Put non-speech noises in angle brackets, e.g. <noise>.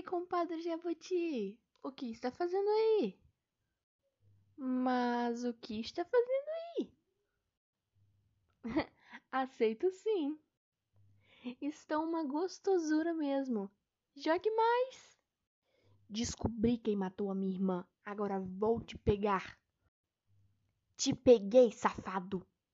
Oi, compadre Jabuti. O que está fazendo aí? Mas o que está fazendo aí? <laughs> Aceito sim. Estão uma gostosura mesmo. Jogue mais. Descobri quem matou a minha irmã. Agora vou te pegar. Te peguei, safado.